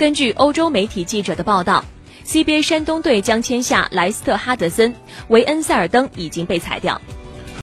根据欧洲媒体记者的报道，CBA 山东队将签下莱斯特哈德森，维恩塞尔登已经被裁掉。